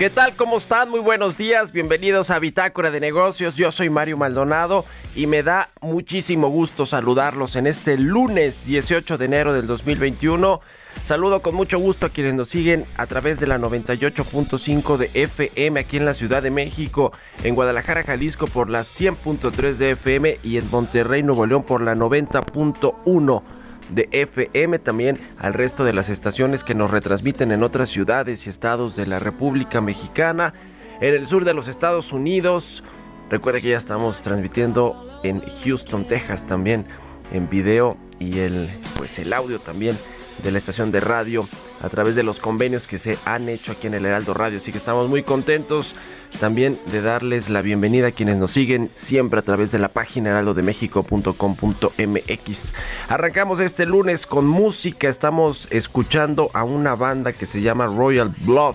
¿Qué tal? ¿Cómo están? Muy buenos días. Bienvenidos a Bitácora de Negocios. Yo soy Mario Maldonado y me da muchísimo gusto saludarlos en este lunes 18 de enero del 2021. Saludo con mucho gusto a quienes nos siguen a través de la 98.5 de FM aquí en la Ciudad de México, en Guadalajara, Jalisco por la 100.3 de FM y en Monterrey, Nuevo León por la 90.1 de FM, también al resto de las estaciones que nos retransmiten en otras ciudades y estados de la República Mexicana, en el sur de los Estados Unidos. Recuerde que ya estamos transmitiendo en Houston, Texas también en video y el pues el audio también de la estación de radio a través de los convenios que se han hecho aquí en el Heraldo Radio. Así que estamos muy contentos también de darles la bienvenida a quienes nos siguen siempre a través de la página heraldodemexico.com.mx. Arrancamos este lunes con música. Estamos escuchando a una banda que se llama Royal Blood.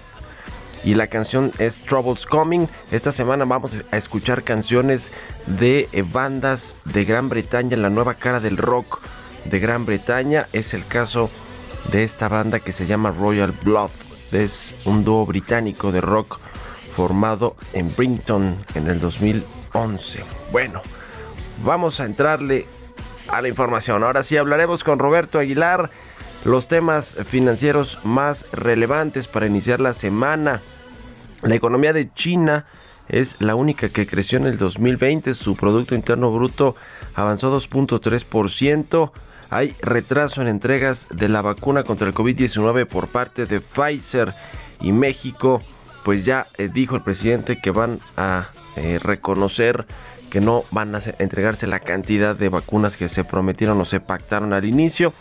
Y la canción es Troubles Coming. Esta semana vamos a escuchar canciones de bandas de Gran Bretaña, la nueva cara del rock de Gran Bretaña. Es el caso esta banda que se llama Royal Blood. Es un dúo británico de rock formado en Brinton en el 2011. Bueno, vamos a entrarle a la información. Ahora sí hablaremos con Roberto Aguilar los temas financieros más relevantes para iniciar la semana. La economía de China es la única que creció en el 2020. Su Producto Interno Bruto avanzó 2.3%. Hay retraso en entregas de la vacuna contra el COVID-19 por parte de Pfizer y México pues ya eh, dijo el presidente que van a eh, reconocer que no van a entregarse la cantidad de vacunas que se prometieron o se pactaron al inicio.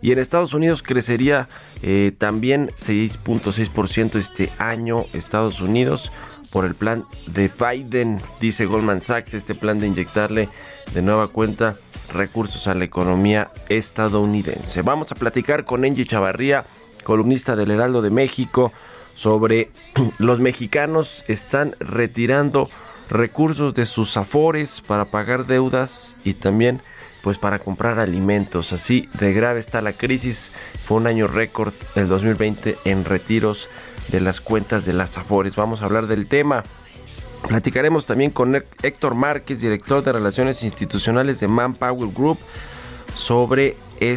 Y en Estados Unidos crecería eh, también 6.6% este año Estados Unidos por el plan de Biden, dice Goldman Sachs, este plan de inyectarle de nueva cuenta recursos a la economía estadounidense. Vamos a platicar con Angie Chavarría, columnista del Heraldo de México, sobre los mexicanos están retirando recursos de sus afores para pagar deudas y también pues para comprar alimentos. Así de grave está la crisis. Fue un año récord el 2020 en retiros de las cuentas de las afores. Vamos a hablar del tema. Platicaremos también con Héctor Márquez, director de Relaciones Institucionales de Manpower Group, sobre eh,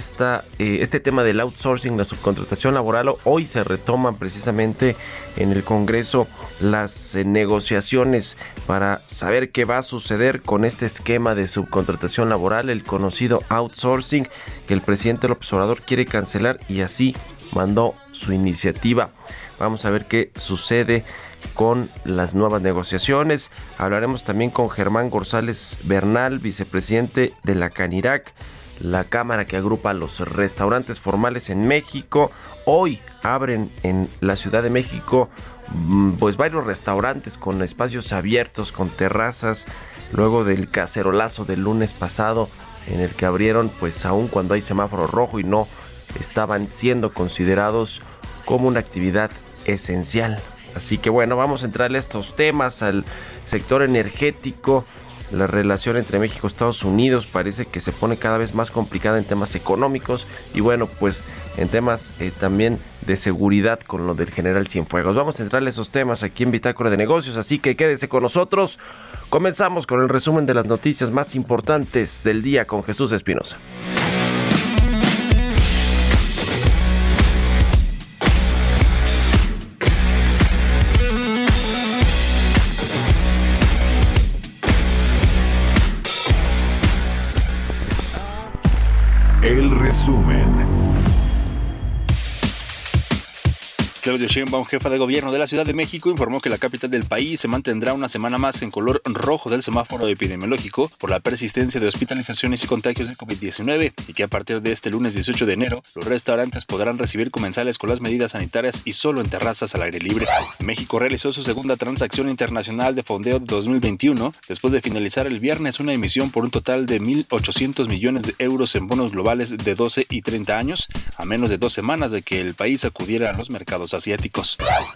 este tema del outsourcing, la subcontratación laboral. Hoy se retoman precisamente en el Congreso las eh, negociaciones para saber qué va a suceder con este esquema de subcontratación laboral, el conocido outsourcing, que el presidente López Obrador quiere cancelar y así mandó su iniciativa. Vamos a ver qué sucede con las nuevas negociaciones. Hablaremos también con Germán González Bernal, vicepresidente de la Canirac la cámara que agrupa los restaurantes formales en México. Hoy abren en la Ciudad de México mm, pues varios restaurantes con espacios abiertos, con terrazas, luego del cacerolazo del lunes pasado en el que abrieron pues aún cuando hay semáforo rojo y no estaban siendo considerados como una actividad esencial Así que bueno, vamos a entrarle a estos temas, al sector energético. La relación entre México y Estados Unidos parece que se pone cada vez más complicada en temas económicos y bueno, pues en temas eh, también de seguridad con lo del general Cienfuegos. Vamos a entrarle a esos temas aquí en Bitácora de Negocios, así que quédese con nosotros. Comenzamos con el resumen de las noticias más importantes del día con Jesús Espinosa. Claudio Sheinbaum, jefa de gobierno de la Ciudad de México, informó que la capital del país se mantendrá una semana más en color rojo del semáforo epidemiológico por la persistencia de hospitalizaciones y contagios de COVID-19 y que a partir de este lunes 18 de enero los restaurantes podrán recibir comensales con las medidas sanitarias y solo en terrazas al aire libre. México realizó su segunda transacción internacional de fondeo de 2021 después de finalizar el viernes una emisión por un total de 1.800 millones de euros en bonos globales de 12 y 30 años, a menos de dos semanas de que el país acudiera a los mercados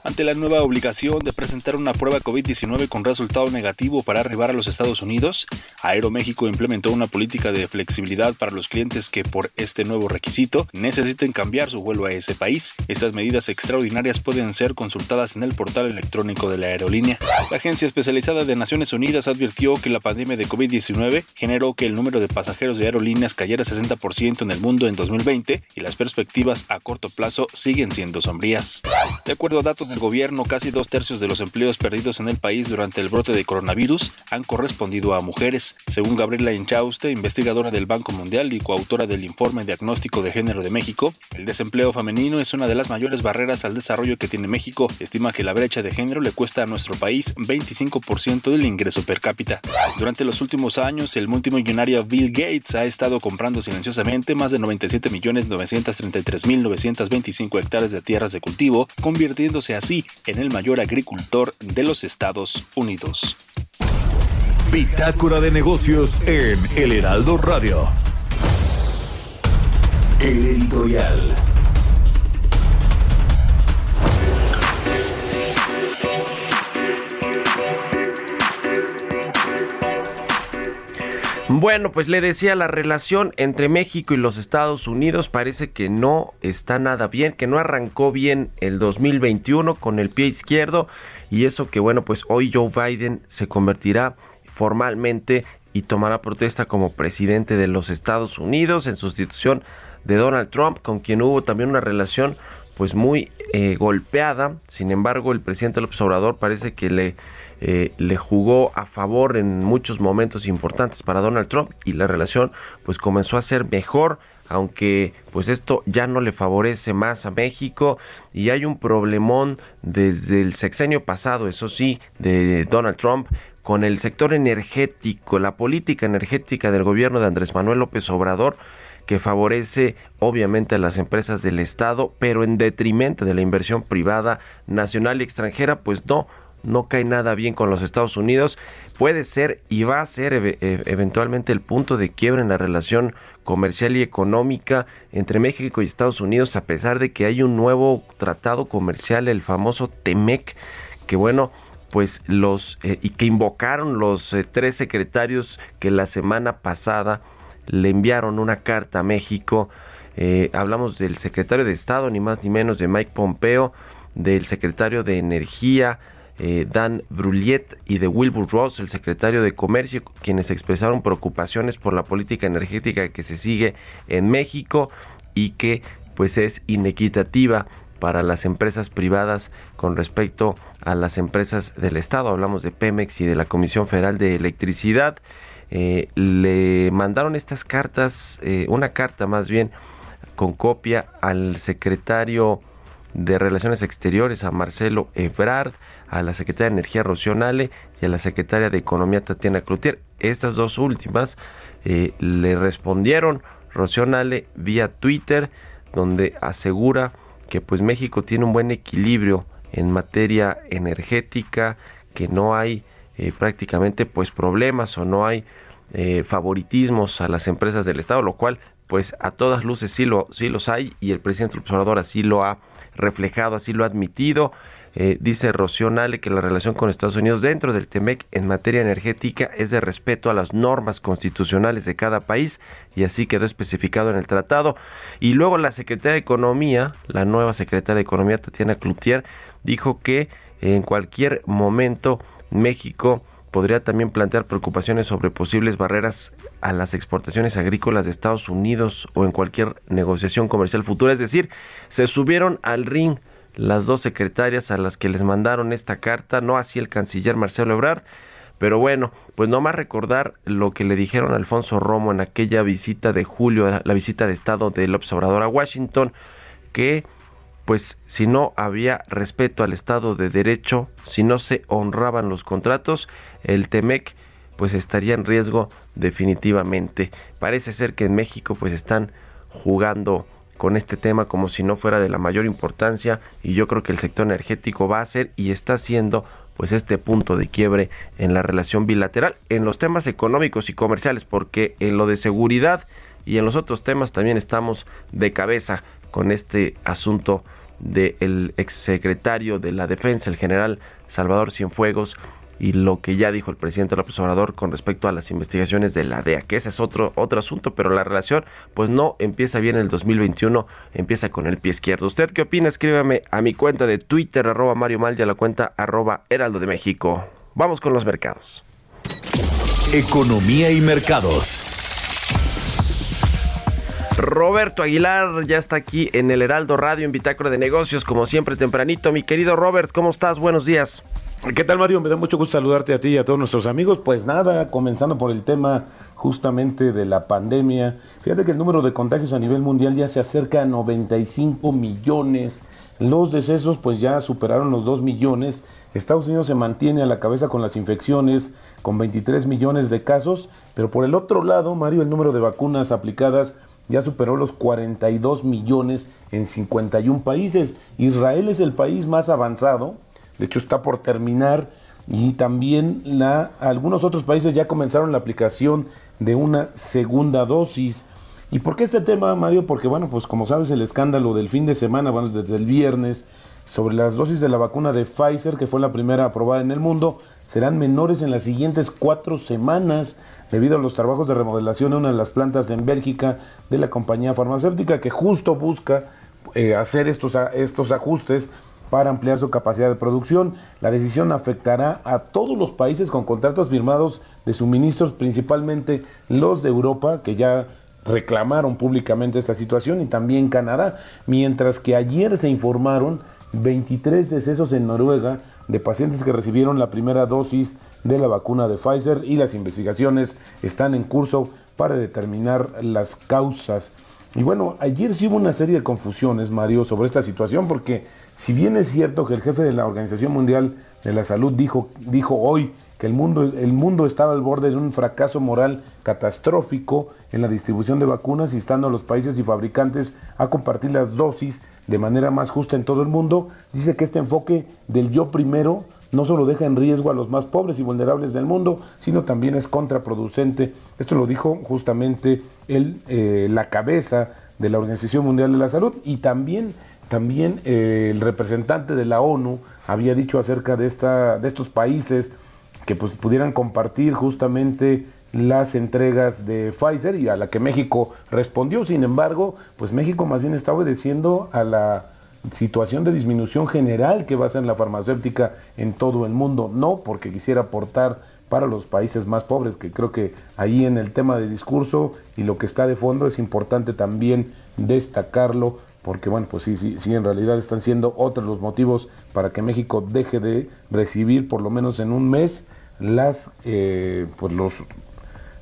Ante la nueva obligación de presentar una prueba COVID-19 con resultado negativo para arribar a los Estados Unidos, Aeroméxico implementó una política de flexibilidad para los clientes que por este nuevo requisito necesiten cambiar su vuelo a ese país. Estas medidas extraordinarias pueden ser consultadas en el portal electrónico de la aerolínea. La Agencia Especializada de Naciones Unidas advirtió que la pandemia de COVID-19 generó que el número de pasajeros de aerolíneas cayera 60% en el mundo en 2020 y las perspectivas a corto plazo siguen siendo sombrías. De acuerdo a datos del gobierno, casi dos tercios de los empleos perdidos en el país durante el brote de coronavirus han correspondido a mujeres. Según Gabriela Inchauste, investigadora del Banco Mundial y coautora del informe Diagnóstico de Género de México, el desempleo femenino es una de las mayores barreras al desarrollo que tiene México. Estima que la brecha de género le cuesta a nuestro país 25% del ingreso per cápita. Durante los últimos años, el multimillonario Bill Gates ha estado comprando silenciosamente más de 97.933.925 hectáreas de tierras de cultivo convirtiéndose así en el mayor agricultor de los Estados Unidos. Bitácora de negocios en El Heraldo Radio. El editorial. Bueno, pues le decía, la relación entre México y los Estados Unidos parece que no está nada bien, que no arrancó bien el 2021 con el pie izquierdo y eso que bueno, pues hoy Joe Biden se convertirá formalmente y tomará protesta como presidente de los Estados Unidos en sustitución de Donald Trump, con quien hubo también una relación pues muy eh, golpeada. Sin embargo, el presidente López Obrador parece que le eh, le jugó a favor en muchos momentos importantes para Donald Trump y la relación pues comenzó a ser mejor aunque pues esto ya no le favorece más a México. Y hay un problemón desde el sexenio pasado, eso sí, de Donald Trump con el sector energético, la política energética del gobierno de Andrés Manuel López Obrador que favorece obviamente a las empresas del Estado, pero en detrimento de la inversión privada nacional y extranjera, pues no, no cae nada bien con los Estados Unidos, puede ser y va a ser e, eventualmente el punto de quiebra en la relación comercial y económica entre México y Estados Unidos, a pesar de que hay un nuevo tratado comercial, el famoso TEMEC, que bueno, pues los eh, y que invocaron los eh, tres secretarios que la semana pasada le enviaron una carta a México. Eh, hablamos del secretario de Estado, ni más ni menos de Mike Pompeo, del secretario de Energía, eh, Dan Brulliet y de Wilbur Ross, el secretario de Comercio, quienes expresaron preocupaciones por la política energética que se sigue en México y que pues es inequitativa para las empresas privadas con respecto a las empresas del Estado. Hablamos de Pemex y de la Comisión Federal de Electricidad. Eh, le mandaron estas cartas, eh, una carta más bien, con copia al secretario de Relaciones Exteriores, a Marcelo Ebrard, a la secretaria de Energía Rocío Nale y a la secretaria de Economía Tatiana Cloutier. Estas dos últimas eh, le respondieron Rocío Nale vía Twitter, donde asegura que pues México tiene un buen equilibrio en materia energética, que no hay eh, prácticamente pues problemas o no hay eh, favoritismos a las empresas del Estado, lo cual pues a todas luces sí, lo, sí los hay y el presidente Obrador así lo ha reflejado, así lo ha admitido. Eh, dice Rocío Nale que la relación con Estados Unidos dentro del TEMEC en materia energética es de respeto a las normas constitucionales de cada país y así quedó especificado en el tratado. Y luego la secretaria de Economía, la nueva secretaria de Economía, Tatiana Cloutier, dijo que en cualquier momento México podría también plantear preocupaciones sobre posibles barreras a las exportaciones agrícolas de Estados Unidos o en cualquier negociación comercial futura. Es decir, se subieron al ring las dos secretarias a las que les mandaron esta carta, no así el canciller Marcelo Ebrard. Pero bueno, pues no más recordar lo que le dijeron a Alfonso Romo en aquella visita de julio, la visita de Estado del observador a Washington, que pues si no había respeto al Estado de Derecho, si no se honraban los contratos, el TEMEC pues estaría en riesgo definitivamente. Parece ser que en México pues están jugando con este tema como si no fuera de la mayor importancia y yo creo que el sector energético va a ser y está siendo pues este punto de quiebre en la relación bilateral en los temas económicos y comerciales porque en lo de seguridad y en los otros temas también estamos de cabeza con este asunto del exsecretario de la Defensa, el general Salvador Cienfuegos, y lo que ya dijo el presidente López Obrador con respecto a las investigaciones de la DEA, que ese es otro, otro asunto, pero la relación pues no empieza bien en el 2021, empieza con el pie izquierdo. ¿Usted qué opina? Escríbame a mi cuenta de Twitter, arroba Mario Mal, y a la cuenta arroba Heraldo de México. Vamos con los mercados. Economía y mercados. Roberto Aguilar ya está aquí en el Heraldo Radio en Bitácora de Negocios, como siempre tempranito. Mi querido Robert, ¿cómo estás? Buenos días. ¿Qué tal Mario? Me da mucho gusto saludarte a ti y a todos nuestros amigos. Pues nada, comenzando por el tema justamente de la pandemia. Fíjate que el número de contagios a nivel mundial ya se acerca a 95 millones. Los decesos pues ya superaron los 2 millones. Estados Unidos se mantiene a la cabeza con las infecciones, con 23 millones de casos. Pero por el otro lado, Mario, el número de vacunas aplicadas ya superó los 42 millones en 51 países. Israel es el país más avanzado, de hecho está por terminar y también la, algunos otros países ya comenzaron la aplicación de una segunda dosis. ¿Y por qué este tema, Mario? Porque bueno, pues como sabes el escándalo del fin de semana, bueno, desde el viernes, sobre las dosis de la vacuna de Pfizer, que fue la primera aprobada en el mundo, serán menores en las siguientes cuatro semanas debido a los trabajos de remodelación de una de las plantas en Bélgica de la compañía farmacéutica que justo busca eh, hacer estos, estos ajustes para ampliar su capacidad de producción. La decisión afectará a todos los países con contratos firmados de suministros, principalmente los de Europa, que ya reclamaron públicamente esta situación, y también Canadá, mientras que ayer se informaron 23 decesos en Noruega de pacientes que recibieron la primera dosis de la vacuna de Pfizer y las investigaciones están en curso para determinar las causas. Y bueno, ayer sí hubo una serie de confusiones, Mario, sobre esta situación, porque si bien es cierto que el jefe de la Organización Mundial de la Salud dijo, dijo hoy que el mundo, el mundo estaba al borde de un fracaso moral catastrófico en la distribución de vacunas, instando a los países y fabricantes a compartir las dosis de manera más justa en todo el mundo, dice que este enfoque del yo primero no solo deja en riesgo a los más pobres y vulnerables del mundo, sino también es contraproducente. Esto lo dijo justamente el, eh, la cabeza de la Organización Mundial de la Salud y también, también eh, el representante de la ONU había dicho acerca de, esta, de estos países que pues, pudieran compartir justamente las entregas de Pfizer y a la que México respondió. Sin embargo, pues México más bien está obedeciendo a la situación de disminución general que va a ser la farmacéutica en todo el mundo, no porque quisiera aportar para los países más pobres, que creo que ahí en el tema de discurso y lo que está de fondo es importante también destacarlo, porque bueno, pues sí, sí, sí, en realidad están siendo otros los motivos para que México deje de recibir por lo menos en un mes las, eh, pues los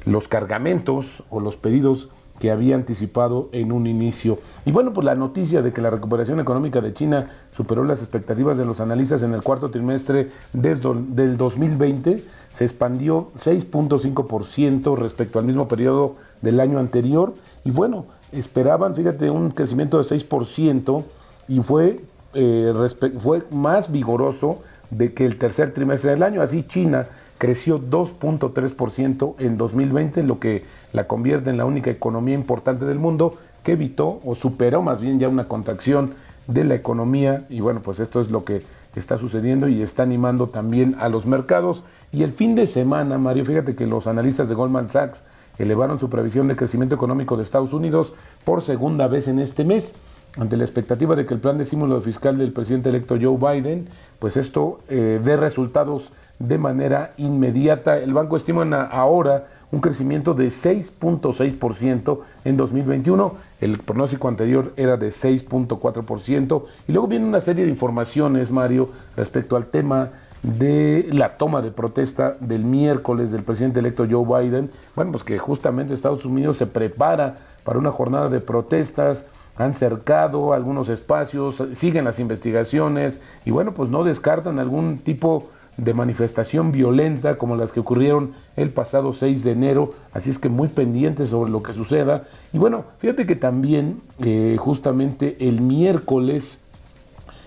los cargamentos o los pedidos que había anticipado en un inicio. Y bueno, pues la noticia de que la recuperación económica de China superó las expectativas de los analistas en el cuarto trimestre desde del 2020 se expandió 6.5% respecto al mismo periodo del año anterior. Y bueno, esperaban, fíjate, un crecimiento de 6% y fue, eh, fue más vigoroso de que el tercer trimestre del año. Así China creció 2.3% en 2020, lo que la convierte en la única economía importante del mundo que evitó o superó más bien ya una contracción de la economía y bueno, pues esto es lo que está sucediendo y está animando también a los mercados. Y el fin de semana, Mario, fíjate que los analistas de Goldman Sachs elevaron su previsión de crecimiento económico de Estados Unidos por segunda vez en este mes. Ante la expectativa de que el plan de estímulo fiscal del presidente electo Joe Biden, pues esto eh, dé resultados de manera inmediata. El banco estima ahora un crecimiento de 6.6% en 2021. El pronóstico anterior era de 6.4%. Y luego viene una serie de informaciones, Mario, respecto al tema de la toma de protesta del miércoles del presidente electo Joe Biden. Bueno, pues que justamente Estados Unidos se prepara para una jornada de protestas, han cercado algunos espacios, siguen las investigaciones y bueno, pues no descartan algún tipo de manifestación violenta como las que ocurrieron el pasado 6 de enero, así es que muy pendientes sobre lo que suceda. Y bueno, fíjate que también eh, justamente el miércoles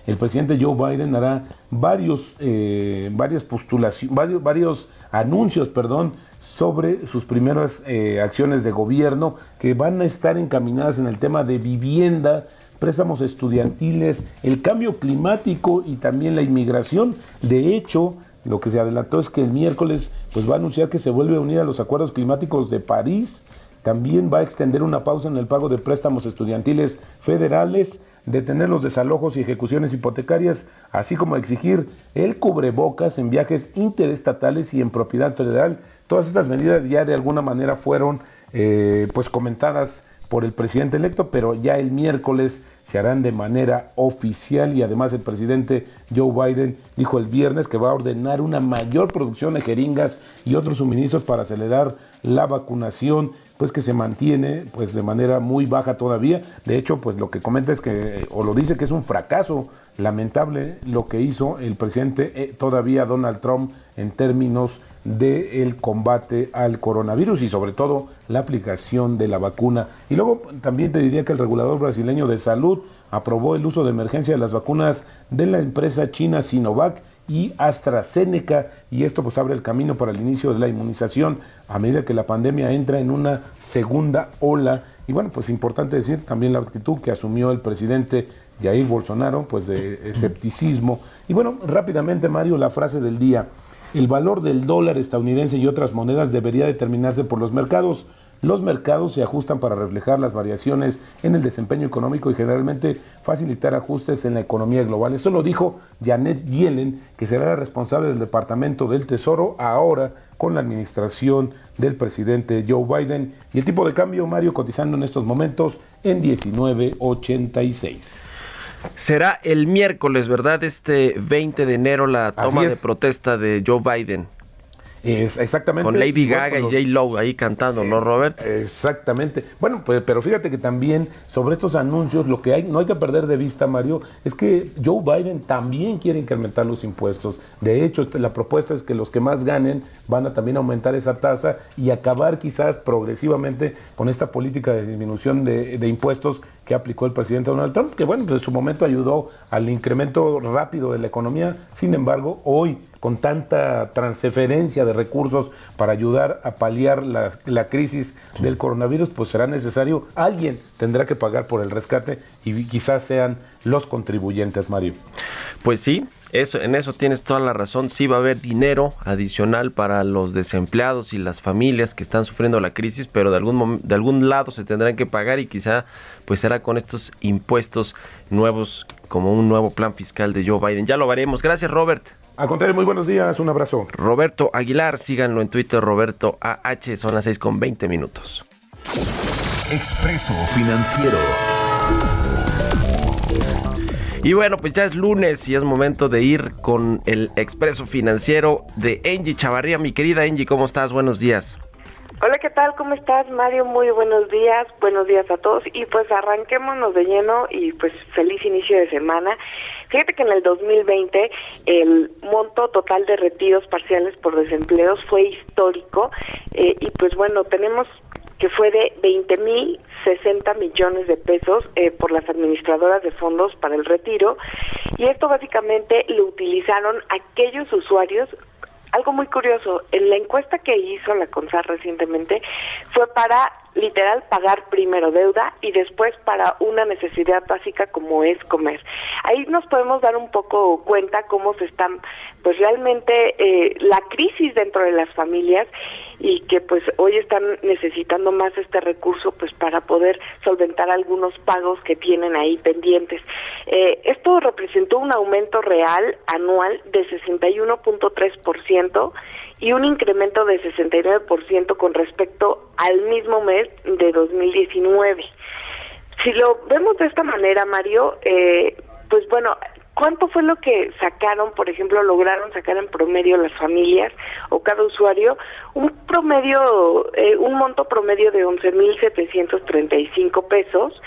el presidente Joe Biden hará varios, eh, varias postulaciones, varios, varios anuncios, perdón, sobre sus primeras eh, acciones de gobierno que van a estar encaminadas en el tema de vivienda, préstamos estudiantiles, el cambio climático y también la inmigración. De hecho, lo que se adelantó es que el miércoles pues va a anunciar que se vuelve a unir a los acuerdos climáticos de París. También va a extender una pausa en el pago de préstamos estudiantiles federales detener los desalojos y ejecuciones hipotecarias, así como exigir el cubrebocas en viajes interestatales y en propiedad federal. Todas estas medidas ya de alguna manera fueron eh, pues comentadas por el presidente electo, pero ya el miércoles se harán de manera oficial y además el presidente Joe Biden dijo el viernes que va a ordenar una mayor producción de jeringas y otros suministros para acelerar la vacunación pues que se mantiene pues de manera muy baja todavía. De hecho, pues lo que comenta es que, o lo dice que es un fracaso lamentable lo que hizo el presidente eh, todavía Donald Trump en términos del combate al coronavirus y sobre todo la aplicación de la vacuna. Y luego también te diría que el regulador brasileño de salud aprobó el uso de emergencia de las vacunas de la empresa china Sinovac y AstraZeneca y esto pues abre el camino para el inicio de la inmunización a medida que la pandemia entra en una segunda ola y bueno pues importante decir también la actitud que asumió el presidente Jair Bolsonaro pues de escepticismo y bueno rápidamente Mario la frase del día el valor del dólar estadounidense y otras monedas debería determinarse por los mercados los mercados se ajustan para reflejar las variaciones en el desempeño económico y generalmente facilitar ajustes en la economía global. Eso lo dijo Janet Yellen, que será la responsable del Departamento del Tesoro ahora con la administración del presidente Joe Biden. Y el tipo de cambio, Mario, cotizando en estos momentos en 19.86. Será el miércoles, ¿verdad? Este 20 de enero la toma de protesta de Joe Biden. Es, exactamente. Con Lady Gaga y J. Lowe ahí cantando, ¿no, Robert? Exactamente. Bueno, pues, pero fíjate que también sobre estos anuncios, lo que hay, no hay que perder de vista, Mario, es que Joe Biden también quiere incrementar los impuestos. De hecho, este, la propuesta es que los que más ganen van a también aumentar esa tasa y acabar quizás progresivamente con esta política de disminución de, de impuestos que aplicó el presidente Donald Trump, que bueno, pues en su momento ayudó al incremento rápido de la economía. Sin embargo, hoy con tanta transferencia de recursos para ayudar a paliar la, crisis del coronavirus, pues será necesario, alguien tendrá que pagar por el rescate y quizás sean los contribuyentes, Mario. Pues sí, eso, en eso tienes toda la razón. Sí va a haber dinero adicional para los desempleados y las familias que están sufriendo la crisis, pero de algún, de algún lado se tendrán que pagar y quizá pues será con estos impuestos nuevos como un nuevo plan fiscal de Joe Biden. Ya lo veremos. Gracias, Robert. A contrario, muy buenos días, un abrazo. Roberto Aguilar, síganlo en Twitter, Roberto AH, son las 6 con 20 minutos. Expreso Financiero. Y bueno, pues ya es lunes y es momento de ir con el Expreso Financiero de Angie Chavarría. Mi querida Angie, ¿cómo estás? Buenos días. Hola, ¿qué tal? ¿Cómo estás, Mario? Muy buenos días, buenos días a todos. Y pues arranquémonos de lleno y pues feliz inicio de semana. Fíjate que en el 2020 el monto total de retiros parciales por desempleos fue histórico eh, y pues bueno, tenemos que fue de 20 mil 60 millones de pesos eh, por las administradoras de fondos para el retiro y esto básicamente lo utilizaron aquellos usuarios algo muy curioso. En la encuesta que hizo la CONSAR recientemente fue para literal pagar primero deuda y después para una necesidad básica como es comer. Ahí nos podemos dar un poco cuenta cómo se están, pues realmente eh, la crisis dentro de las familias y que pues hoy están necesitando más este recurso pues para poder solventar algunos pagos que tienen ahí pendientes. Eh, esto representó un aumento real anual de 61.3% y un incremento de 69% con respecto al mismo mes de 2019. Si lo vemos de esta manera, Mario, eh, pues bueno, ¿cuánto fue lo que sacaron, por ejemplo, lograron sacar en promedio las familias o cada usuario? Un promedio, eh, un monto promedio de 11.735 pesos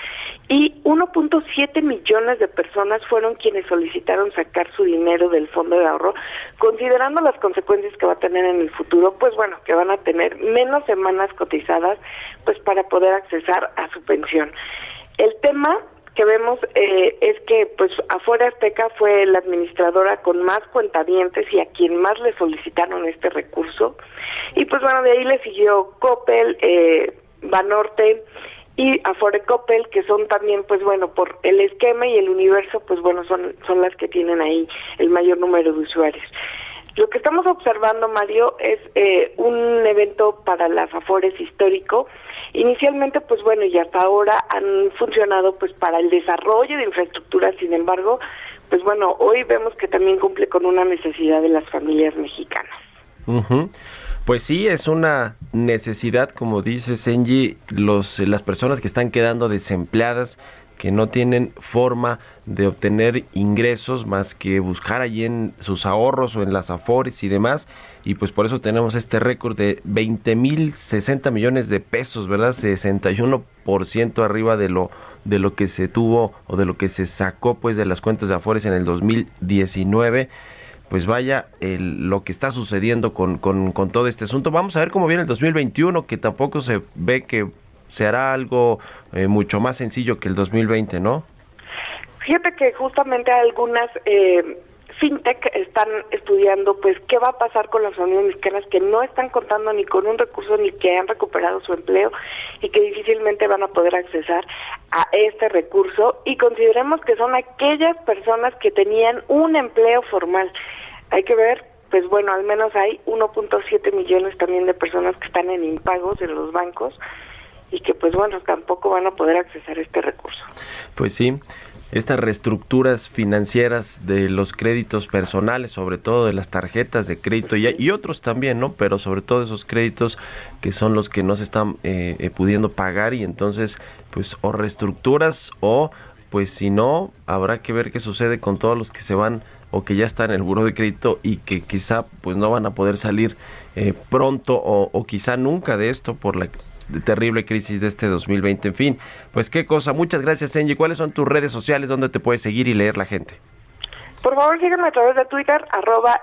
y 1.7 millones de personas fueron quienes solicitaron sacar su dinero del fondo de ahorro, considerando las consecuencias que va a tener en el futuro, pues bueno, que van a tener menos semanas cotizadas, pues para poder accesar a su pensión. El tema que vemos eh, es que pues afuera Azteca fue la administradora con más cuentavientes y a quien más le solicitaron este recurso y pues bueno de ahí le siguió Coppel, eh, Banorte y Afore Coppel que son también pues bueno por el esquema y el universo pues bueno son son las que tienen ahí el mayor número de usuarios. Lo que estamos observando, Mario, es eh, un evento para las Afores histórico Inicialmente, pues bueno, y hasta ahora han funcionado pues para el desarrollo de infraestructura, sin embargo, pues bueno, hoy vemos que también cumple con una necesidad de las familias mexicanas. Pues sí, es una necesidad, como dice Senji, los, las personas que están quedando desempleadas, que no tienen forma de obtener ingresos más que buscar allí en sus ahorros o en las afores y demás. Y pues por eso tenemos este récord de 20 mil 60 millones de pesos, ¿verdad? 61% arriba de lo, de lo que se tuvo o de lo que se sacó pues de las cuentas de afores en el 2019 pues vaya lo que está sucediendo con, con, con, todo este asunto. Vamos a ver cómo viene el 2021, que tampoco se ve que se hará algo eh, mucho más sencillo que el 2020, ¿no? Fíjate que justamente algunas eh, fintech están estudiando pues qué va a pasar con las familias mexicanas que no están contando ni con un recurso ni que han recuperado su empleo y que difícilmente van a poder accesar a este recurso y consideremos que son aquellas personas que tenían un empleo formal. Hay que ver pues bueno, al menos hay 1.7 millones también de personas que están en impagos en los bancos y que pues bueno, tampoco van a poder accesar este recurso. Pues sí, estas reestructuras financieras de los créditos personales, sobre todo de las tarjetas de crédito y, otros también, ¿no? Pero sobre todo esos créditos que son los que no se están eh, eh, pudiendo pagar y entonces pues o reestructuras o pues si no, habrá que ver qué sucede con todos los que se van o que ya están en el buro de crédito y que quizá pues no van a poder salir eh, pronto o, o, quizá nunca de esto por la terrible crisis de este 2020. En fin, pues qué cosa. Muchas gracias, Engie. ¿Cuáles son tus redes sociales donde te puedes seguir y leer la gente? Por favor, síganme a través de Twitter, arroba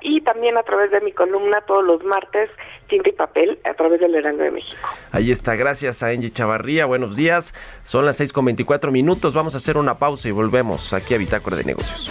y también a través de mi columna todos los martes, tinta y papel, a través del Heraldo de México. Ahí está, gracias a Engie Chavarría. Buenos días, son las 6 con 24 minutos. Vamos a hacer una pausa y volvemos aquí a Bitácora de Negocios.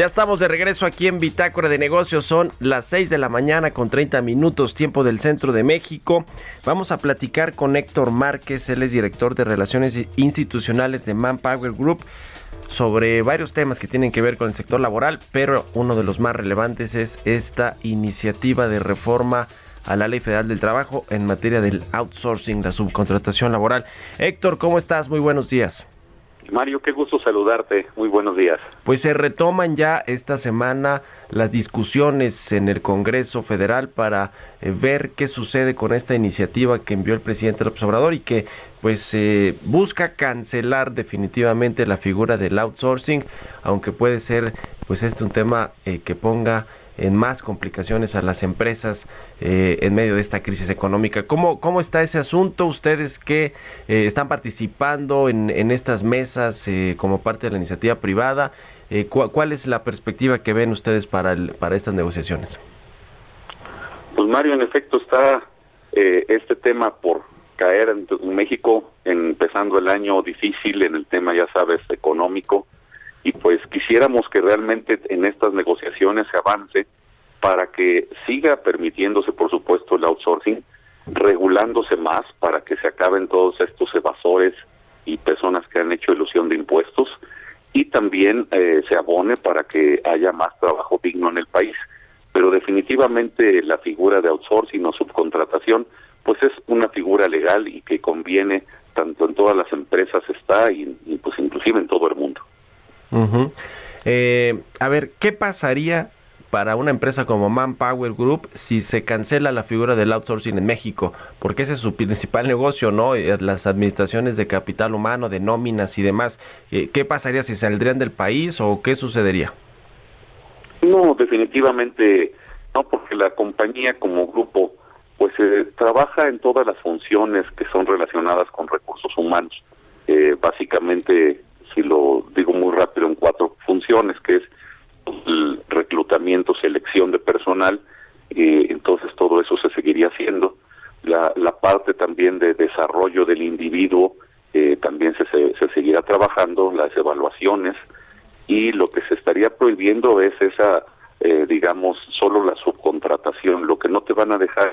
Ya estamos de regreso aquí en Bitácora de Negocios. Son las 6 de la mañana con 30 minutos, tiempo del centro de México. Vamos a platicar con Héctor Márquez, él es director de Relaciones Institucionales de Manpower Group sobre varios temas que tienen que ver con el sector laboral, pero uno de los más relevantes es esta iniciativa de reforma a la Ley Federal del Trabajo en materia del outsourcing, la subcontratación laboral. Héctor, ¿cómo estás? Muy buenos días. Mario, qué gusto saludarte. Muy buenos días. Pues se retoman ya esta semana las discusiones en el Congreso Federal para eh, ver qué sucede con esta iniciativa que envió el presidente López Obrador y que pues eh, busca cancelar definitivamente la figura del outsourcing, aunque puede ser pues este un tema eh, que ponga en más complicaciones a las empresas eh, en medio de esta crisis económica. ¿Cómo, cómo está ese asunto? Ustedes que eh, están participando en, en estas mesas eh, como parte de la iniciativa privada, ¿cuál es la perspectiva que ven ustedes para, el, para estas negociaciones? Pues Mario, en efecto está este tema por caer en México, empezando el año difícil en el tema, ya sabes, económico y pues quisiéramos que realmente en estas negociaciones se avance para que siga permitiéndose, por supuesto, el outsourcing, regulándose más para que se acaben todos estos evasores y personas que han hecho ilusión de impuestos y también eh, se abone para que haya más trabajo digno en el país. Pero definitivamente la figura de outsourcing o subcontratación, pues es una figura legal y que conviene tanto en todas las empresas está y, y pues inclusive en todo el mundo eh, a ver, ¿qué pasaría para una empresa como Manpower Group si se cancela la figura del outsourcing en México? Porque ese es su principal negocio, ¿no? Eh, las administraciones de capital humano, de nóminas y demás. Eh, ¿Qué pasaría si saldrían del país o qué sucedería? No, definitivamente no, porque la compañía como grupo pues eh, trabaja en todas las funciones que son relacionadas con recursos humanos. Básicamente si lo digo muy rápido, en cuatro funciones, que es el reclutamiento, selección de personal, y entonces todo eso se seguiría haciendo. La, la parte también de desarrollo del individuo eh, también se, se, seguirá trabajando, las evaluaciones, y lo que se estaría prohibiendo es esa, eh, digamos, solo la subcontratación. Lo que no te van a dejar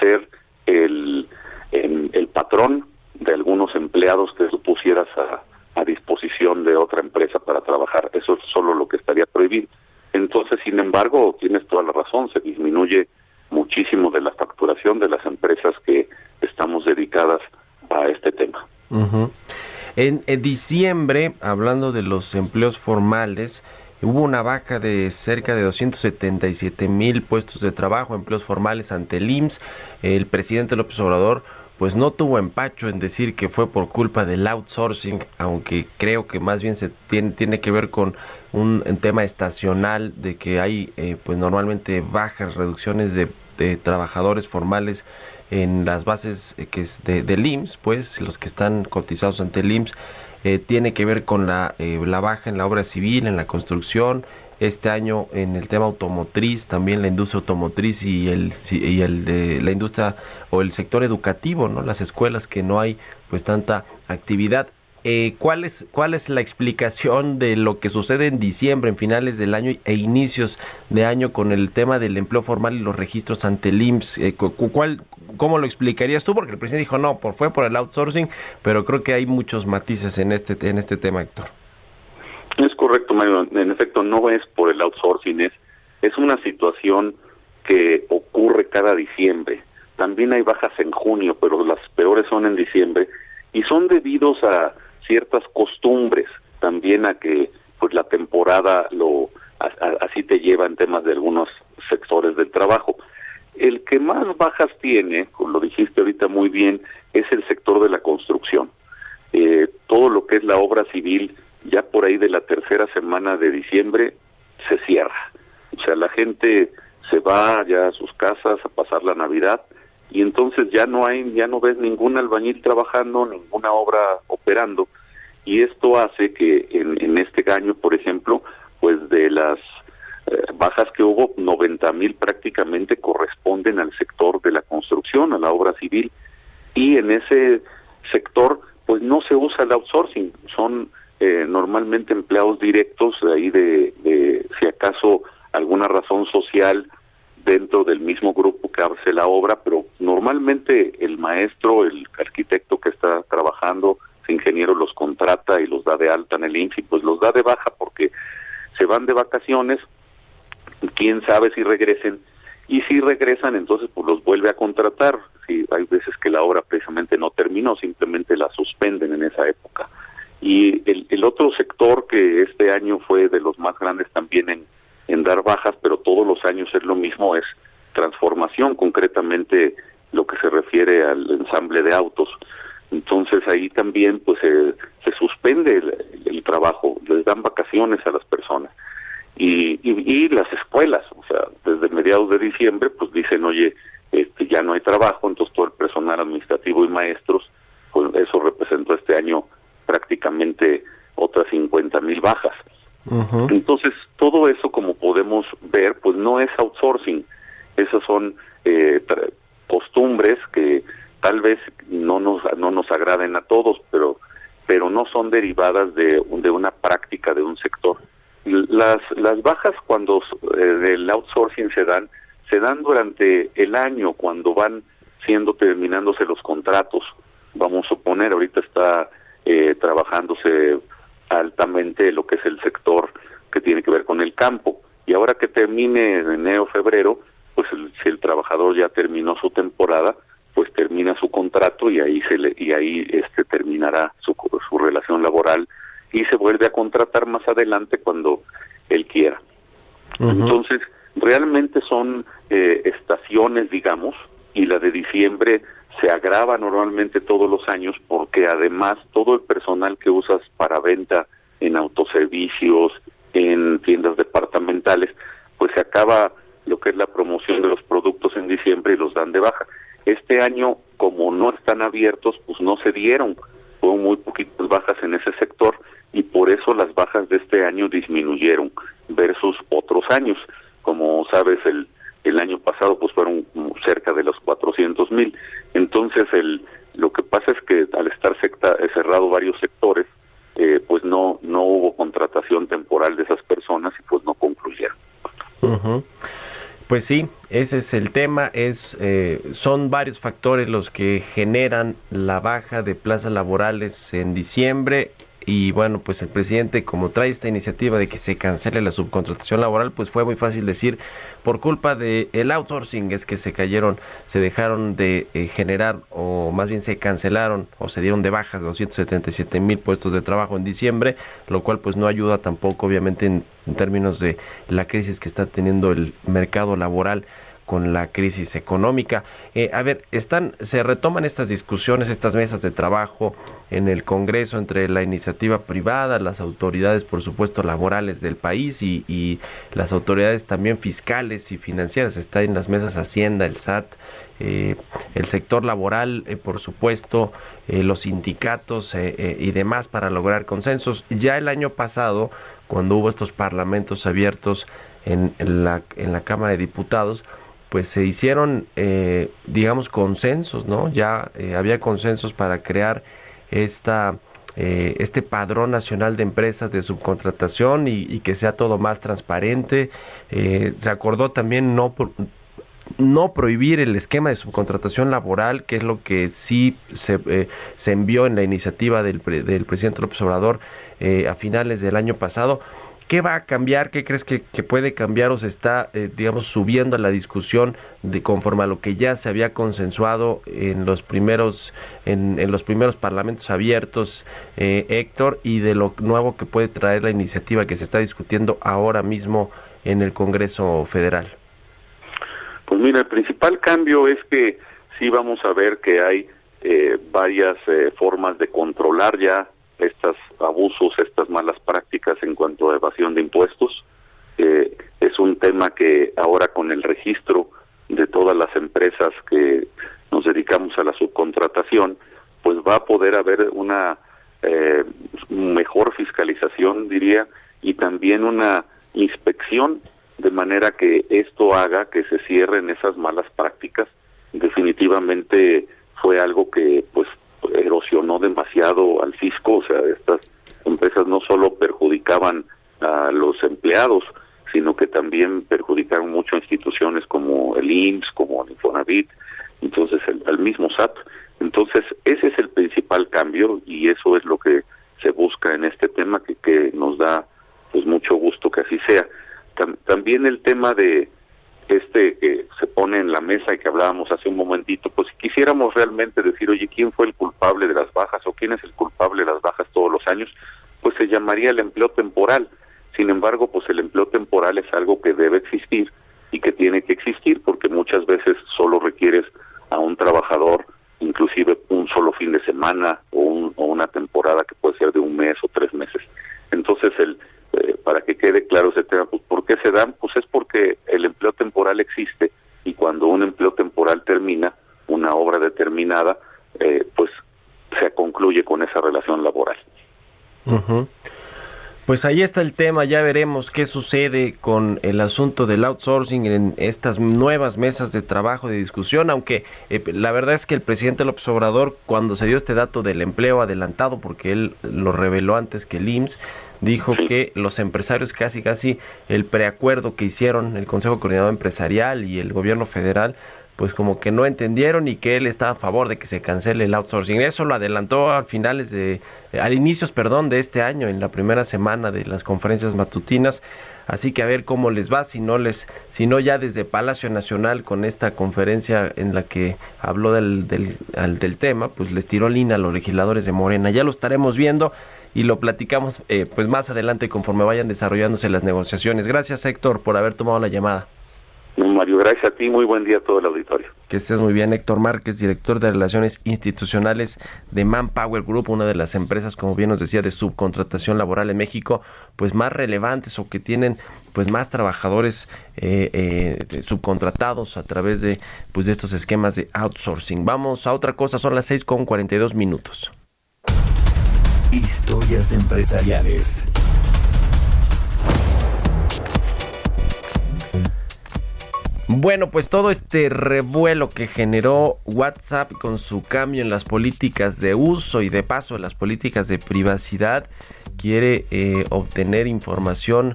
ser el, el, el patrón de algunos empleados que tú pusieras a, a disposición de otra empresa para trabajar. Eso es solo lo que estaría prohibido. Entonces, sin embargo, tienes toda la razón, se disminuye muchísimo de la facturación de las empresas que estamos dedicadas a este tema. en, en, diciembre, hablando de los empleos formales, hubo una baja de cerca de 277 mil puestos de trabajo, empleos formales ante el IMSS. El presidente López Obrador pues no tuvo empacho en decir que fue por culpa del outsourcing, aunque creo que más bien se tiene, tiene que ver con un, tema estacional de que hay eh, pues normalmente bajas reducciones de, trabajadores formales en las bases eh, que es de, del pues los que están cotizados ante el IMSS, eh, tiene que ver con la, la baja en la obra civil, en la construcción, este año en el tema automotriz, también la industria automotriz y el, y el de la industria o el sector educativo, ¿no? Las escuelas que no hay pues tanta actividad. Eh, ¿cuál, es, ¿Cuál es la explicación de lo que sucede en diciembre, en finales del año e inicios de año con el tema del empleo formal y los registros ante el IMSS? Eh, ¿cuál, ¿Cómo lo explicarías tú? Porque el presidente dijo no, por, fue por el outsourcing, pero creo que hay muchos matices en este, en este tema, Héctor. Mario. En efecto, no es por el outsourcing, es, es una situación que ocurre cada diciembre. También hay bajas en junio, pero las peores son en diciembre y son debidos a ciertas costumbres, también a que pues la temporada lo así te lleva en temas de algunos sectores del trabajo. El que más bajas tiene, lo dijiste ahorita muy bien, es el sector de la construcción. Eh, todo lo que es la obra civil ya por ahí de la tercera semana de diciembre se cierra. O sea, la gente se va ya a sus casas a pasar la Navidad y entonces ya no hay, ya no ves ningún albañil trabajando, ninguna obra operando y esto hace que en, en este año, por ejemplo, pues de las eh, bajas que hubo, 90 mil prácticamente corresponden al sector de la construcción, a la obra civil y en ese sector pues no se usa el outsourcing, son eh, normalmente empleados directos, de ahí de, si acaso alguna razón social dentro del mismo grupo que hace la obra, pero normalmente el maestro, el arquitecto que está trabajando, ese ingeniero los contrata y los da de alta en el INFI, pues los da de baja porque se van de vacaciones, quién sabe si regresen, y si regresan entonces pues los vuelve a contratar, si hay veces que la obra precisamente no terminó, simplemente la suspenden en esa época Y el, otro sector que este año fue de los más grandes también en, dar bajas, pero todos los años es lo mismo, es transformación, concretamente lo que se refiere al ensamble de autos. Entonces ahí también pues se suspende el, trabajo, les dan vacaciones a las personas. Y, y, las escuelas, o sea, desde mediados de diciembre pues dicen, oye, este, ya no hay trabajo, entonces todo el personal administrativo y maestros, pues eso representó este año prácticamente otras 50 mil bajas. Entonces, todo eso, como podemos ver, pues no es outsourcing, esas son eh, costumbres que tal vez no nos no nos agraden a todos, pero pero no son derivadas de, de una práctica de un sector. Las las bajas cuando eh, del outsourcing se dan se dan durante el año cuando van siendo terminándose los contratos. Vamos a suponer ahorita está eh, trabajándose altamente lo que es el sector que tiene que ver con el campo y ahora que termine en enero febrero pues si el trabajador ya terminó su temporada pues termina su contrato y ahí se le, y ahí este terminará su, su relación laboral y se vuelve a contratar más adelante cuando él quiera. Entonces, realmente son eh, estaciones, digamos, y la de diciembre se agrava normalmente todos los años porque además todo el personal que usas para venta en autoservicios, en tiendas departamentales, pues se acaba lo que es la promoción de los productos en diciembre y los dan de baja. Este año, como no están abiertos, pues no se dieron, hubo muy poquitas bajas en ese sector y por eso las bajas de este año disminuyeron versus otros años. Como sabes, el, el año pasado pues fueron cerca de los 400 mil. Entonces, el, lo que pasa es que al estar secta, cerrado varios sectores, eh, pues no no hubo contratación temporal de esas personas y pues no concluyeron. Pues sí, ese es el tema. Es, eh, son varios factores los que generan la baja de plazas laborales en diciembre y bueno, pues el presidente como trae esta iniciativa de que se cancele la subcontratación laboral, pues fue muy fácil decir por culpa de el outsourcing es que se cayeron, se dejaron de eh, generar o más bien se cancelaron o se dieron de bajas 277 mil puestos de trabajo en diciembre, lo cual pues no ayuda tampoco obviamente en términos de la crisis que está teniendo el mercado laboral con la crisis económica. Eh, a ver, están, se retoman estas discusiones, estas mesas de trabajo en el Congreso entre la iniciativa privada, las autoridades, por supuesto, laborales del país y, las autoridades también fiscales y financieras. Está en las mesas Hacienda, el SAT, eh, el sector laboral, eh, por supuesto, los sindicatos y demás para lograr consensos. Ya el año pasado, cuando hubo estos parlamentos abiertos en, la, en la Cámara de Diputados, pues se hicieron, eh, digamos, consensos, ¿no? Ya eh, había consensos para crear esta, eh, este padrón nacional de empresas de subcontratación y, que sea todo más transparente. se acordó también no, no prohibir el esquema de subcontratación laboral, que es lo que sí se, se envió en la iniciativa del, del presidente López Obrador a finales del año pasado. ¿Qué va a cambiar? ¿Qué crees que, puede cambiar o se está, eh, digamos, subiendo a la discusión de conforme a lo que ya se había consensuado en los primeros, en, los primeros parlamentos abiertos, eh, Héctor, y de lo nuevo que puede traer la iniciativa que se está discutiendo ahora mismo en el Congreso Federal? Pues mira, el principal cambio es que sí vamos a ver que hay eh, varias formas de controlar ya estos abusos, estas malas prácticas en cuanto a evasión de impuestos. Eh, es un tema que ahora con el registro de todas las empresas que nos dedicamos a la subcontratación, pues va a poder haber una eh, mejor fiscalización, diría, y también una inspección de manera que esto haga que se cierren esas malas prácticas. Definitivamente fue algo que pues demasiado al fisco, o sea, estas empresas no solo perjudicaban a los empleados, sino que también perjudicaron mucho a instituciones como el IMSS, como el Infonavit, entonces el, al mismo SAT. Entonces, ese es el principal cambio y eso es lo que se busca en este tema, que, que nos da pues mucho gusto que así sea. también el tema de este que se pone en la mesa y que hablábamos hace un momentito, pues si quisiéramos realmente decir, oye, ¿quién fue el culpable de las bajas o quién es el culpable de las bajas todos los años, pues se llamaría el empleo temporal. Sin embargo, pues el empleo temporal es algo que debe existir y que tiene que existir porque muchas veces solo requieres a un trabajador inclusive un solo fin de semana o, una temporada que puede ser de un mes o tres meses. Entonces, el, eh, para que quede claro ese tema, pues, ¿por qué se dan? Pues es porque el empleo temporal existe y cuando un empleo temporal termina, una obra determinada, eh, pues se concluye con esa relación laboral. Pues ahí está el tema, ya veremos qué sucede con el asunto del outsourcing en estas nuevas mesas de trabajo, de discusión, aunque eh, la verdad es que el presidente López Obrador, cuando se dio este dato del empleo adelantado, porque él lo reveló antes que el IMSS, dijo que los empresarios casi casi el preacuerdo que hicieron el Consejo Coordinador Empresarial y el gobierno federal pues como que no entendieron y que él está a favor de que se cancele el outsourcing. Eso lo adelantó al finales de, al inicios, perdón, de este año, en la primera semana de las conferencias matutinas. Así que a ver cómo les va, si no les, si no ya desde Palacio Nacional con esta conferencia en la que habló del, del, del tema, pues les tiró línea a los legisladores de Morena. Ya lo estaremos viendo y lo platicamos eh, pues más adelante conforme vayan desarrollándose las negociaciones. Gracias Héctor por haber tomado la llamada. Mario, gracias a ti, muy buen día a todo el auditorio. Que estés muy bien, Héctor Márquez, director de Relaciones Institucionales de Manpower Group, una de las empresas, como bien nos decía, de subcontratación laboral en México, pues más relevantes o que tienen pues más trabajadores eh, eh, subcontratados a través de pues de estos esquemas de outsourcing. Vamos a otra cosa, son las 6 con 42 minutos. Historias empresariales. Bueno, pues todo este revuelo que generó WhatsApp con su cambio en las políticas de uso y de paso en las políticas de privacidad quiere eh, obtener información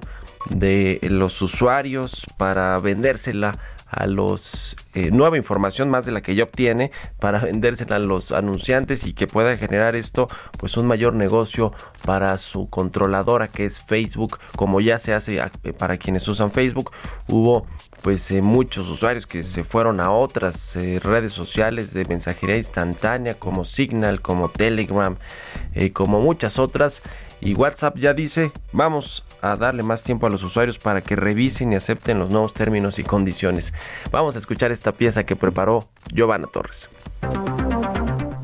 de los usuarios para vendérsela a los eh, nueva información más de la que ya obtiene para vendérsela a los anunciantes y que pueda generar esto pues un mayor negocio para su controladora que es Facebook como ya se hace eh, para quienes usan Facebook hubo pues eh, muchos usuarios que se fueron a otras redes sociales de mensajería instantánea como Signal, como Telegram, como muchas otras. Y WhatsApp ya dice, vamos a darle más tiempo a los usuarios para que revisen y acepten los nuevos términos y condiciones. Vamos a escuchar esta pieza que preparó Giovanna Torres.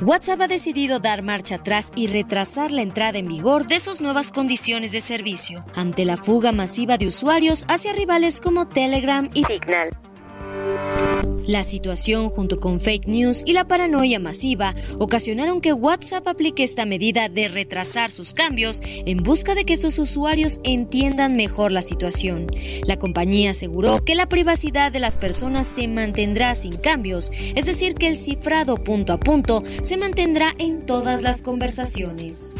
WhatsApp ha decidido dar marcha atrás y retrasar la entrada en vigor de sus nuevas condiciones de servicio ante la fuga masiva de usuarios hacia rivales como Telegram y Signal. La situación junto con fake news y la paranoia masiva ocasionaron que WhatsApp aplique esta medida de retrasar sus cambios en busca de que sus usuarios entiendan mejor la situación. La compañía aseguró que la privacidad de las personas se mantendrá sin cambios, es decir, que el cifrado punto a punto se mantendrá en todas las conversaciones.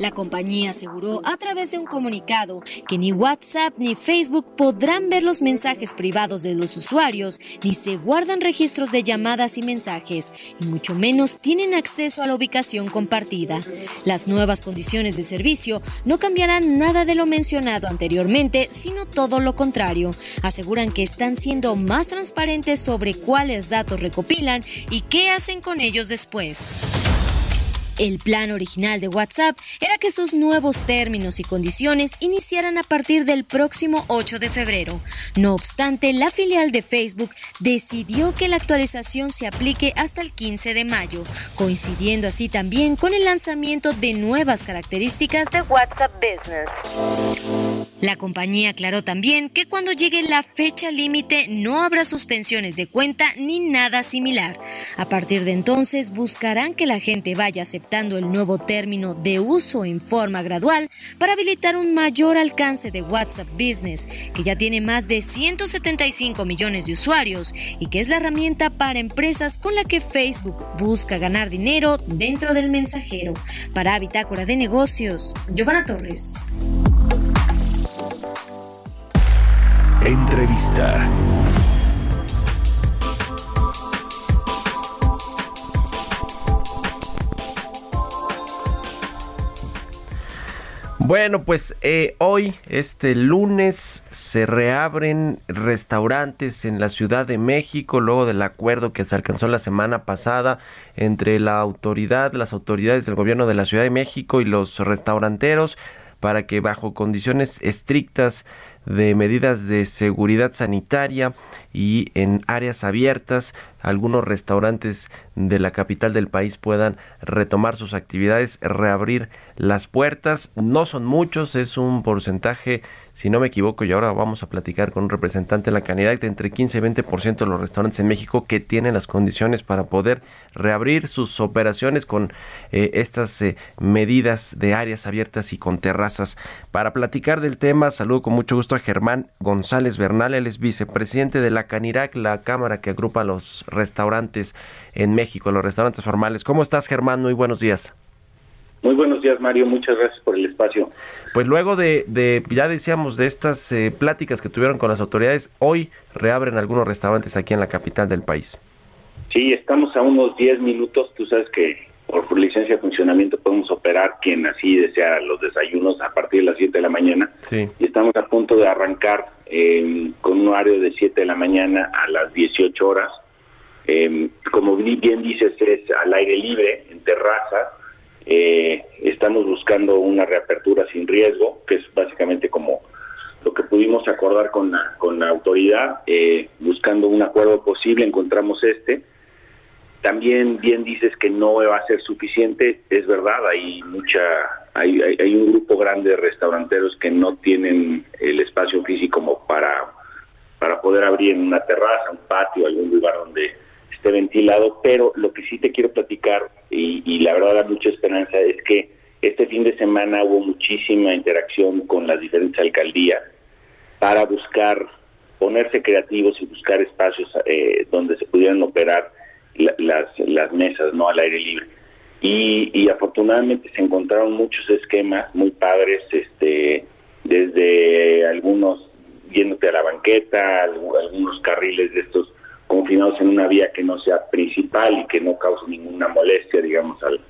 La compañía aseguró a través de un comunicado que ni WhatsApp ni Facebook podrán ver los mensajes privados de los usuarios, ni se guardan registros de llamadas y mensajes, y mucho menos tienen acceso a la ubicación compartida. Las nuevas condiciones de servicio no cambiarán nada de lo mencionado anteriormente, sino todo lo contrario. Aseguran que están siendo más transparentes sobre cuáles datos recopilan y qué hacen con ellos después. El plan original de WhatsApp era que sus nuevos términos y condiciones iniciaran a partir del próximo 8 de febrero. No obstante, la filial de Facebook decidió que la actualización se aplique hasta el 15 de mayo, coincidiendo así también con el lanzamiento de nuevas características de WhatsApp Business. La compañía aclaró también que cuando llegue la fecha límite no habrá suspensiones de cuenta ni nada similar. A partir de entonces buscarán que la gente vaya aceptando el nuevo término de uso en forma gradual para habilitar un mayor alcance de WhatsApp Business, que ya tiene más de 175 millones de usuarios y que es la herramienta para empresas con la que Facebook busca ganar dinero dentro del mensajero. Para Bitácora de Negocios, Giovanna Torres. Entrevista. Bueno, pues eh, hoy, este lunes, se reabren restaurantes en la Ciudad de México luego del acuerdo que se alcanzó la semana pasada entre la autoridad, las autoridades del gobierno de la Ciudad de México y los restauranteros para que bajo condiciones estrictas de medidas de seguridad sanitaria y en áreas abiertas algunos restaurantes de la capital del país puedan retomar sus actividades, reabrir las puertas. No son muchos, es un porcentaje, si no me equivoco, y ahora vamos a platicar con un representante de la canidad, de entre 15 y 20% de los restaurantes en México que tienen las condiciones para poder reabrir sus operaciones con eh, estas eh, medidas de áreas abiertas y con terrazas. Para platicar del tema, saludo con mucho gusto a Germán González Bernal, él es vicepresidente de la Canirac, la cámara que agrupa los restaurantes en México, los restaurantes formales. ¿Cómo estás, Germán? Muy buenos días. Muy buenos días, Mario. Muchas gracias por el espacio. Pues luego de, ya decíamos, de estas eh, pláticas que tuvieron con las autoridades, hoy reabren algunos restaurantes aquí en la capital del país. Sí, estamos a unos 10 minutos. Tú sabes que por licencia de funcionamiento podemos operar quien así desea los desayunos a partir de las 7 de la mañana. Sí. Y estamos a punto de arrancar eh, con un horario de 7 de la mañana a las 18 horas eh, como bien dices, es al aire libre, en terraza. Eh, estamos buscando una reapertura sin riesgo, que es básicamente como lo que pudimos acordar con la, con la autoridad, eh, buscando un acuerdo posible, encontramos este. También bien dices que no va a ser suficiente, es verdad, hay mucha, hay, hay, hay un grupo grande de restauranteros que no tienen el espacio físico como para, para poder abrir en una terraza, un patio, algún lugar donde esté ventilado, pero lo que sí te quiero platicar, y, la verdad da mucha esperanza, es que este fin de semana hubo muchísima interacción con las diferentes alcaldías para buscar, ponerse creativos y buscar espacios eh, donde se pudieran operar las, las mesas, ¿no? Al aire libre. Y, y, afortunadamente se encontraron muchos esquemas muy padres, este, desde algunos yéndote a la banqueta, algunos carriles de estos confinados en una vía que no sea principal y que no cause ninguna molestia, digamos, al,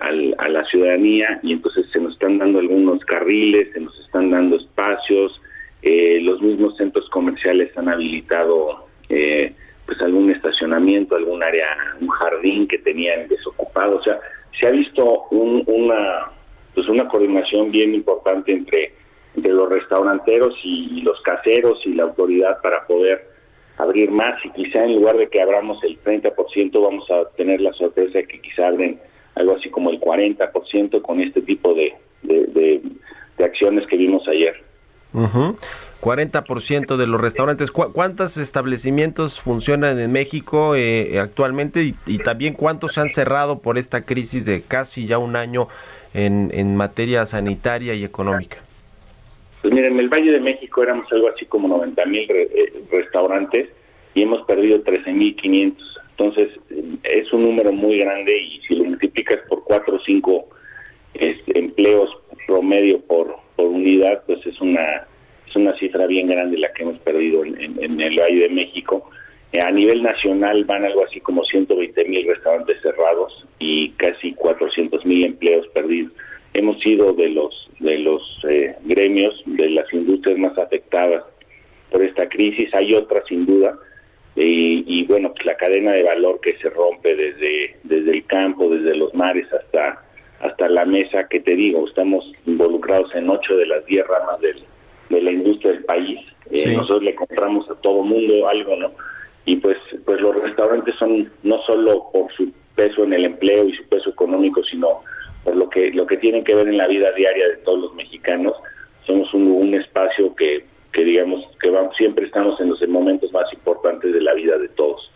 al, a la ciudadanía y entonces se nos están dando algunos carriles, se nos están dando espacios, eh, los mismos centros comerciales han habilitado eh, pues algún estacionamiento, algún área, un jardín que tenían desocupado, o sea, se ha visto un, una pues una coordinación bien importante entre, entre los restauranteros y los caseros y la autoridad para poder abrir más y quizá en lugar de que abramos el 30% vamos a tener la sorpresa de que quizá abren algo así como el 40% con este tipo de, de, acciones que vimos ayer. 40% de los restaurantes. ¿Cuántos establecimientos funcionan en México eh, actualmente y, y, también cuántos se han cerrado por esta crisis de casi ya un año en, en materia sanitaria y económica? Pues miren, en el Valle de México éramos algo así como 90 mil eh, restaurantes y hemos perdido 13 mil 500. Entonces, es un número muy grande y si lo multiplicas por 4 o 5 este, empleos promedio por, por unidad, pues es una, es una cifra bien grande la que hemos perdido en, en, el Valle de México. Eh, a nivel nacional van algo así como 120 mil restaurantes cerrados y casi 400 mil empleos perdidos hemos sido de los de los eh, gremios de las industrias más afectadas por esta crisis. Hay otras sin duda y, bueno pues la cadena de valor que se rompe desde desde el campo desde los mares hasta hasta la mesa que te digo estamos involucrados en ocho de las diez ramas del, de la industria del país. Eh, nosotros le compramos a todo mundo algo no y pues pues los restaurantes son no solo por su peso en el empleo y su peso económico sino por lo que lo que tienen que ver en la vida diaria de todos los mexicanos. Somos un, espacio que, que digamos que vamos, siempre estamos en los momentos más importantes de la vida de todos.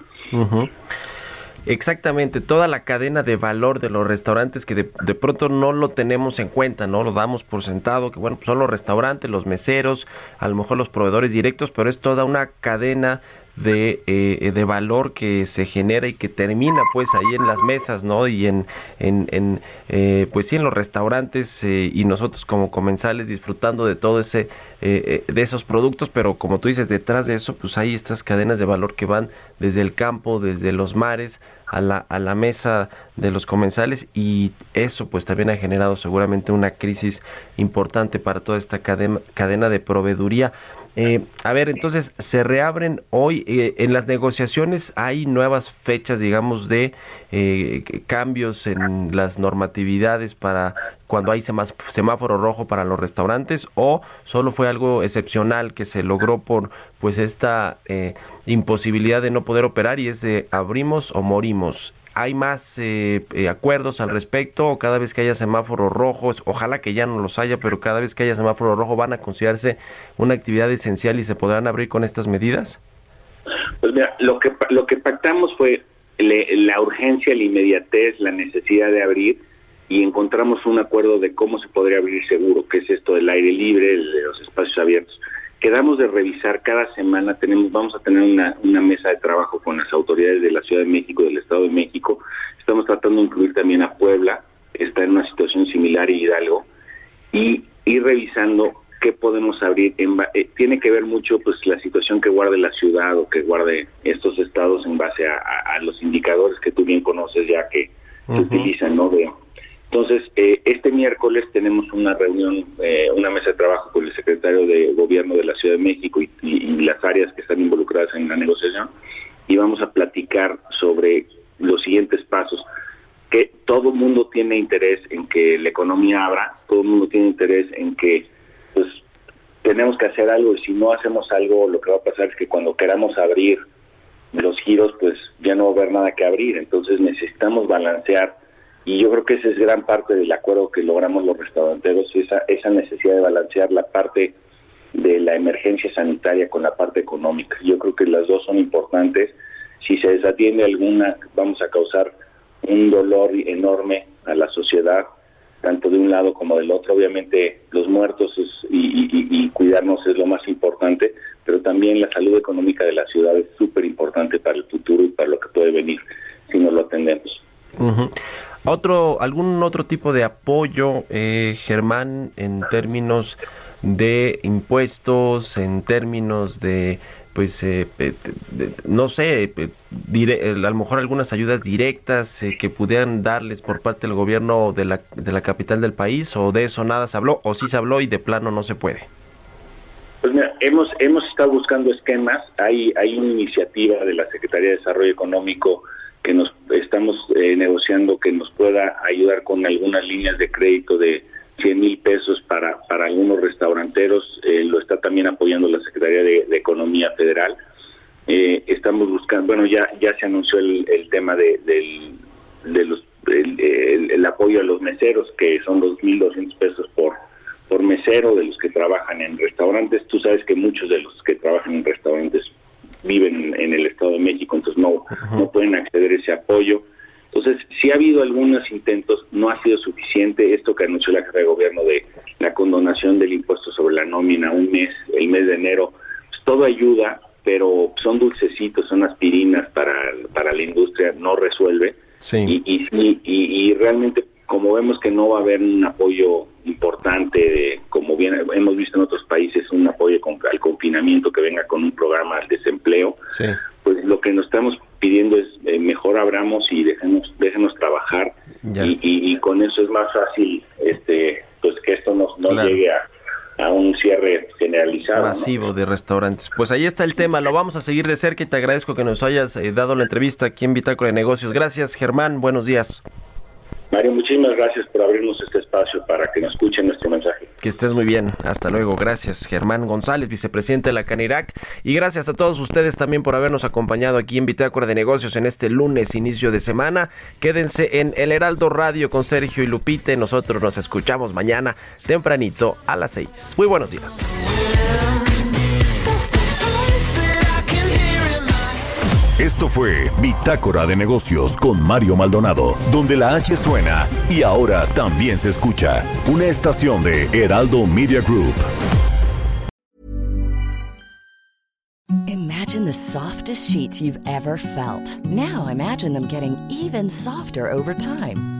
Exactamente, toda la cadena de valor de los restaurantes que de, de, pronto no lo tenemos en cuenta, no lo damos por sentado, que bueno, pues son los restaurantes, los meseros, a lo mejor los proveedores directos, pero es toda una cadena de, eh, de valor que se genera y que termina pues ahí en las mesas, ¿no? Y en, en, eh, pues sí, en los restaurantes eh, y nosotros como comensales disfrutando de todo ese, de esos productos, pero como tú dices, detrás de eso pues hay estas cadenas de valor que van desde el campo, desde los mares a la, a la mesa de los comensales y eso pues también ha generado seguramente una crisis importante para toda esta cadena, cadena de proveeduría. Eh, a ver, entonces se reabren hoy eh, en las negociaciones. Hay nuevas fechas, digamos, de eh, cambios en las normatividades para cuando hay semáforo rojo para los restaurantes o solo fue algo excepcional que se logró por pues esta imposibilidad de no poder operar y es abrimos o morimos hay más eh, eh, acuerdos al respecto, cada vez que haya semáforos rojos, ojalá que ya no los haya, pero cada vez que haya semáforo rojo van a considerarse una actividad esencial y se podrán abrir con estas medidas? Pues mira, lo que, lo que pactamos fue la urgencia, la inmediatez, la necesidad de abrir y encontramos un acuerdo de cómo se podría abrir seguro, que es esto del aire libre, de los espacios abiertos quedamos de revisar cada semana, tenemos, vamos a tener una, una mesa de trabajo con las autoridades de la Ciudad de México, del Estado de México, estamos tratando de incluir también a Puebla, está en una situación similar y Hidalgo, y ir revisando qué podemos abrir. En, eh, tiene que ver mucho pues la situación que guarde la ciudad o que guarde estos estados en base a, los indicadores que tú bien conoces ya que se utilizan, ¿no? De, entonces, eh, este miércoles tenemos una reunión, eh, una mesa de trabajo con el secretario de Gobierno de la Ciudad de México y, las áreas que están involucradas en la negociación y vamos a platicar sobre los siguientes pasos. Que todo mundo tiene interés en que la economía abra, todo el mundo tiene interés en que pues tenemos que hacer algo y si no hacemos algo lo que va a pasar es que cuando queramos abrir los giros pues ya no va a haber nada que abrir, entonces necesitamos balancear y yo creo que esa es gran parte del acuerdo que logramos los restauranteros, esa, esa necesidad de balancear la parte de la emergencia sanitaria con la parte económica. Yo creo que las dos son importantes. Si se desatiende alguna, vamos a causar un dolor enorme a la sociedad, tanto de un lado como del otro. Obviamente los muertos y, cuidarnos es lo más importante, pero también la salud económica de la ciudad es súper importante para el futuro y para lo que puede venir si no lo atendemos. Otro, algún otro tipo de apoyo, eh, Germán, en términos de impuestos, en términos de, pues, eh, no sé, a lo mejor algunas ayudas directas eh, que pudieran darles por parte del gobierno de la, de la capital del país, o de eso nada se habló, o sí se habló y de plano no se puede. Pues mira, hemos, hemos estado buscando esquemas, hay, hay una iniciativa de la Secretaría de Desarrollo Económico que nos estamos eh, negociando que nos pueda ayudar con algunas líneas de crédito de 100 mil pesos para, para algunos restauranteros, eh, lo está también apoyando la Secretaría de, Economía Federal. Eh, estamos buscando, bueno, ya ya se anunció el, el tema de, del, de los, el, apoyo a los meseros, que son 2.200 pesos por, por mesero de los que trabajan en restaurantes. Tú sabes que muchos de los que trabajan en restaurantes viven en el Estado de México, entonces no, no pueden acceder a ese apoyo. Entonces, si ha habido algunos intentos, no ha sido suficiente esto que anunció la Jefa de Gobierno de la condonación del impuesto sobre la nómina un mes, el mes de enero. Pues todo ayuda, pero son dulcecitos, son aspirinas para, para la industria, no resuelve. Y, y, y, y, realmente, como vemos que no va a haber un apoyo importante, de, como bien hemos visto en otros países, un apoyo al confinamiento que venga con un programa al desempleo, pues lo que nos estamos pidiendo es eh, mejor abramos y déjenos, déjenos trabajar y, y, con eso es más fácil este pues que esto no, no llegue a, un cierre generalizado. Masivo de restaurantes. Pues ahí está el tema, lo vamos a seguir de cerca y te agradezco que nos hayas eh, dado la entrevista aquí en Bitácora de Negocios. Gracias Germán, buenos días. Mario, muchísimas gracias por abrirnos este espacio para que nos escuchen nuestro mensaje. Que estés muy bien. Hasta luego. Gracias, Germán González, vicepresidente de la Canirac. Y gracias a todos ustedes también por habernos acompañado aquí en Bitácora de Negocios en este lunes, inicio de semana. Quédense en El Heraldo Radio con Sergio y Lupite. Nosotros nos escuchamos mañana tempranito a las 6. Muy buenos días. Esto fue Bitácora de Negocios con Mario Maldonado, donde la H suena y ahora también se escucha. Una estación de Heraldo Media Group. Imagine the softest sheets you've ever felt. Now imagine them getting even softer over time.